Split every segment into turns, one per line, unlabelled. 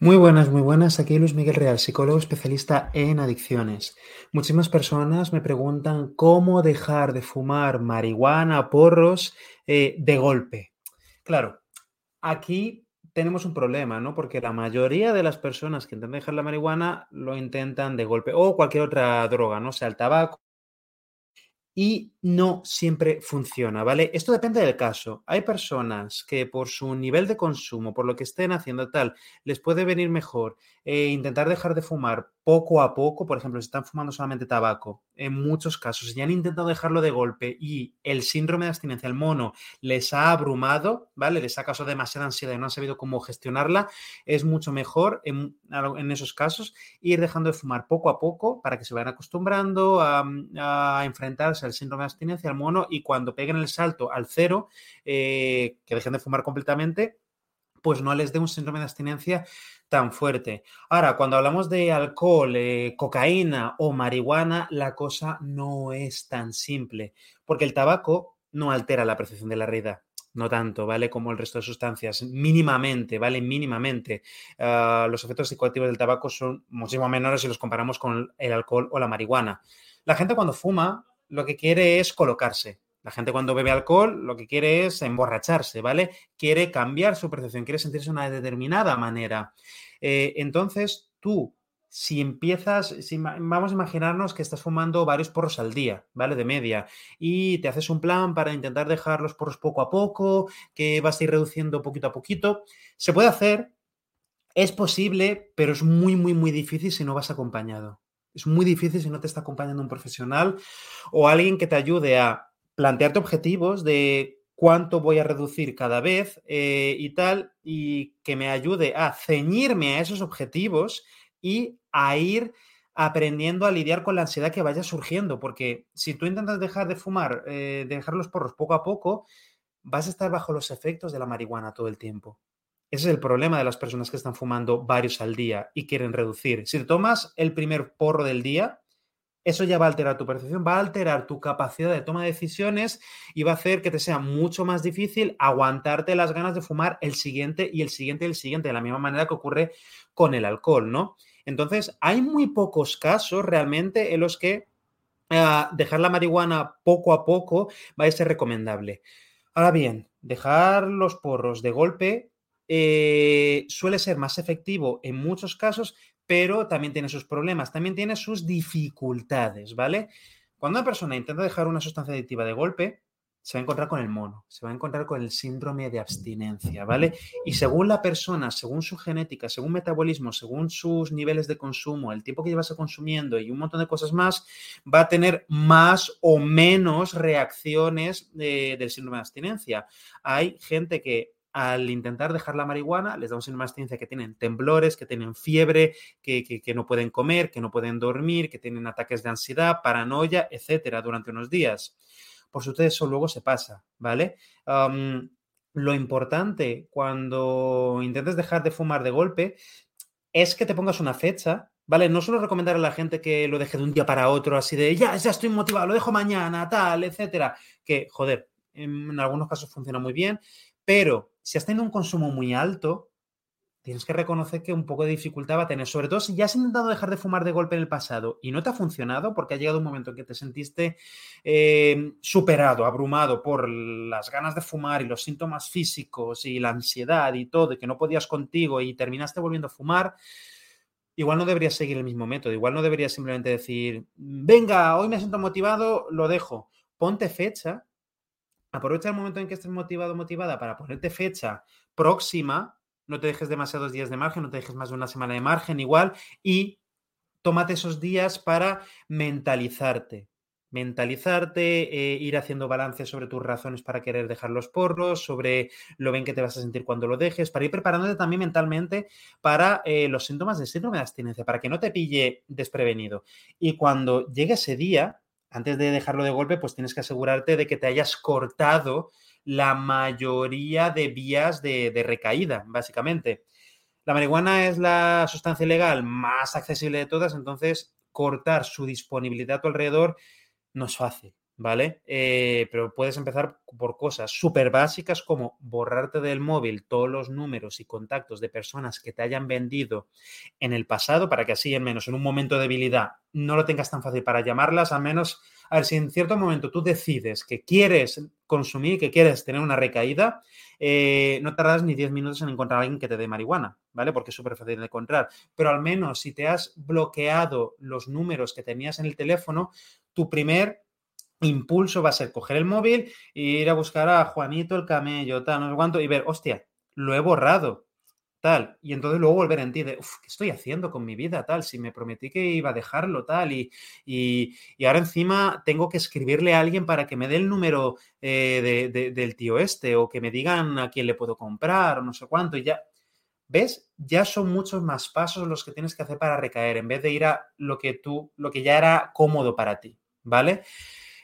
Muy buenas, muy buenas. Aquí Luis Miguel Real, psicólogo especialista en adicciones. Muchísimas personas me preguntan cómo dejar de fumar marihuana, porros eh, de golpe. Claro, aquí tenemos un problema, ¿no? Porque la mayoría de las personas que intentan dejar la marihuana lo intentan de golpe o cualquier otra droga, ¿no? sea el tabaco y no siempre funciona, ¿vale? Esto depende del caso. Hay personas que por su nivel de consumo, por lo que estén haciendo tal, les puede venir mejor eh, intentar dejar de fumar poco a poco, por ejemplo, si están fumando solamente tabaco, en muchos casos, si han intentado dejarlo de golpe y el síndrome de abstinencia, el mono, les ha abrumado, ¿vale? Les ha causado demasiada ansiedad y no han sabido cómo gestionarla, es mucho mejor en, esos casos ir dejando de fumar poco a poco para que se vayan acostumbrando a enfrentarse al síndrome de abstinencia, al mono, y cuando peguen el salto al cero, eh, que dejen de fumar completamente, pues no les dé un síndrome de abstinencia tan fuerte. Ahora, cuando hablamos de alcohol, eh, cocaína o marihuana, la cosa no es tan simple, porque el tabaco no altera la percepción de la realidad. No tanto, ¿vale? Como el resto de sustancias, mínimamente, ¿vale? Mínimamente. Uh, los efectos psicoactivos del tabaco son muchísimo menores si los comparamos con el alcohol o la marihuana. La gente cuando fuma lo que quiere es colocarse, la gente cuando bebe alcohol lo que quiere es emborracharse, ¿vale? Quiere cambiar su percepción, quiere sentirse de una determinada manera. Eh, entonces, tú, si empiezas, si, vamos a imaginarnos que estás fumando varios porros al día, ¿vale? De media, y te haces un plan para intentar dejar los porros poco a poco, que vas a ir reduciendo poquito a poquito. Se puede hacer, es posible, pero es muy, muy, muy difícil si no vas acompañado. Es muy difícil si no te está acompañando un profesional o alguien que te ayude a plantearte objetivos de cuánto voy a reducir cada vez eh, y tal, y que me ayude a ceñirme a esos objetivos y a ir aprendiendo a lidiar con la ansiedad que vaya surgiendo, porque si tú intentas dejar de fumar, eh, dejar los porros poco a poco, vas a estar bajo los efectos de la marihuana todo el tiempo. Ese es el problema de las personas que están fumando varios al día y quieren reducir. Si te tomas el primer porro del día, eso ya va a alterar tu percepción, va a alterar tu capacidad de toma de decisiones y va a hacer que te sea mucho más difícil aguantarte las ganas de fumar el siguiente y el siguiente y el siguiente, de la misma manera que ocurre con el alcohol, ¿no? Entonces, hay muy pocos casos realmente en los que ah, dejar la marihuana poco a poco va a ser recomendable. Ahora bien, dejar los porros de golpe eh, suele ser más efectivo en muchos casos, pero también tiene sus problemas, también tiene sus dificultades, ¿vale? Cuando una persona intenta dejar una sustancia adictiva de golpe, se va a encontrar con el mono, se va a encontrar con el síndrome de abstinencia, ¿vale? Y según la persona, según su genética, según metabolismo, según sus niveles de consumo, el tiempo que llevas consumiendo y un montón de cosas más, va a tener más o menos reacciones del síndrome de abstinencia. Hay gente que al intentar dejar la marihuana, les da un síndrome de abstinencia que tienen temblores, que tienen fiebre, que, no pueden comer, que no pueden dormir, que tienen ataques de ansiedad, paranoia, etcétera, durante unos días. Por suerte, eso luego se pasa, ¿vale? lo importante cuando intentes dejar de fumar de golpe es que te pongas una fecha, ¿vale? No suelo recomendar a la gente que lo deje de un día para otro, así de ya, ya estoy motivado, lo dejo mañana, tal, etcétera. Que, joder, en algunos casos funciona muy bien, pero si has tenido un consumo muy alto, tienes que reconocer que un poco de dificultad va a tener, sobre todo si ya has intentado dejar de fumar de golpe en el pasado y no te ha funcionado porque ha llegado un momento en que te sentiste eh, superado, abrumado por las ganas de fumar y los síntomas físicos y la ansiedad y todo, y que no podías contigo y terminaste volviendo a fumar. Igual no deberías seguir el mismo método, igual no deberías simplemente decir, venga, hoy me siento motivado, lo dejo. Ponte fecha aprovecha el momento en que estés motivado o motivada para ponerte fecha próxima, no te dejes demasiados días de margen, no te dejes más de una semana de margen igual y tómate esos días para mentalizarte. Mentalizarte, eh, ir haciendo balance sobre tus razones para querer dejar los porros, sobre lo bien que te vas a sentir cuando lo dejes, para ir preparándote también mentalmente para eh, los síntomas de síndrome de abstinencia, para que no te pille desprevenido. Y cuando llegue ese día, antes de dejarlo de golpe, pues tienes que asegurarte de que te hayas cortado la mayoría de vías de, recaída, básicamente. La marihuana es la sustancia legal más accesible de todas, entonces cortar su disponibilidad a tu alrededor no es fácil. ¿Vale? Eh, pero puedes empezar por cosas súper básicas como borrarte del móvil todos los números y contactos de personas que te hayan vendido en el pasado para que así, al menos en un momento de debilidad, no lo tengas tan fácil para llamarlas, al menos, a ver, si en cierto momento tú decides que quieres consumir, que quieres tener una recaída, eh, no tardas ni 10 minutos en encontrar a alguien que te dé marihuana, ¿vale? Porque es súper fácil de encontrar. Pero al menos si te has bloqueado los números que tenías en el teléfono, tu primer impulso va a ser coger el móvil e ir a buscar a Juanito el camello, tal, no sé cuánto, y ver, hostia, lo he borrado, tal, y entonces luego volver en ti de, uff, ¿qué estoy haciendo con mi vida, tal? Si me prometí que iba a dejarlo, tal, y, y, ahora encima tengo que escribirle a alguien para que me dé el número eh, del tío este, o que me digan a quién le puedo comprar, o no sé cuánto, y ya, ¿ves? Ya son muchos más pasos los que tienes que hacer para recaer, en vez de ir a lo que tú, lo que ya era cómodo para ti, ¿vale?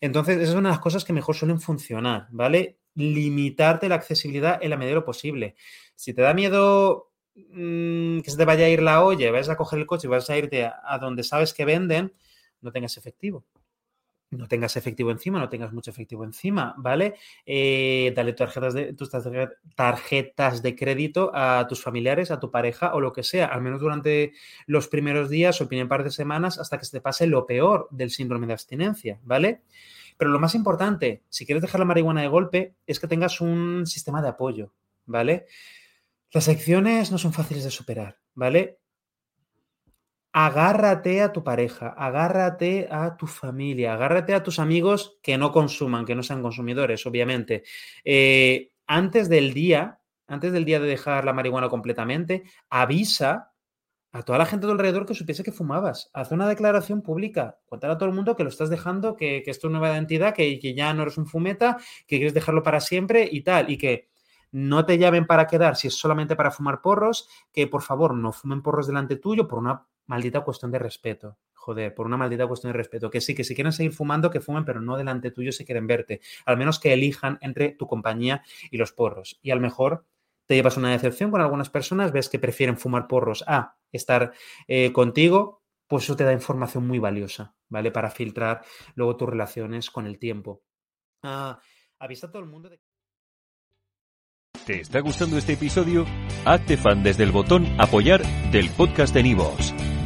Entonces, esas son las cosas que mejor suelen funcionar, ¿vale? Limitarte la accesibilidad en la medida de lo posible. Si te da miedo mm, que se te vaya a ir la olla, vas a coger el coche y vas a irte a, donde sabes que venden, no tengas efectivo no tengas efectivo encima, no tengas mucho efectivo encima, ¿vale? Eh, dale tarjetas de, tus tarjetas de crédito a tus familiares, a tu pareja o lo que sea, al menos durante los primeros días o primer par de semanas hasta que se te pase lo peor del síndrome de abstinencia, ¿vale? Pero lo más importante, si quieres dejar la marihuana de golpe, es que tengas un sistema de apoyo, ¿vale? Las acciones no son fáciles de superar, ¿vale? Agárrate a tu pareja, agárrate a tu familia, agárrate a tus amigos que no consuman, que no sean consumidores, obviamente. Eh, antes del día, antes del día de dejar la marihuana completamente, avisa a toda la gente de alrededor que supiese que fumabas. Haz una declaración pública. Cuéntale a todo el mundo que lo estás dejando, que, que es tu nueva identidad, que, que, ya no eres un fumeta, que quieres dejarlo para siempre y tal. Y que no te llamen para quedar si es solamente para fumar porros, que por favor no fumen porros delante tuyo por una maldita cuestión de respeto. Joder, por una maldita cuestión de respeto. Que sí, que si quieren seguir fumando, que fumen, pero no delante tuyo si quieren verte. Al menos que elijan entre tu compañía y los porros. Y a lo mejor te llevas una decepción con algunas personas, ves que prefieren fumar porros a estar eh, contigo, pues eso te da información muy valiosa, ¿vale? Para filtrar luego tus relaciones con el tiempo. Ah, avisa a todo el mundo de...
¿Te está gustando este episodio? Hazte fan desde el botón apoyar del podcast de Nivos.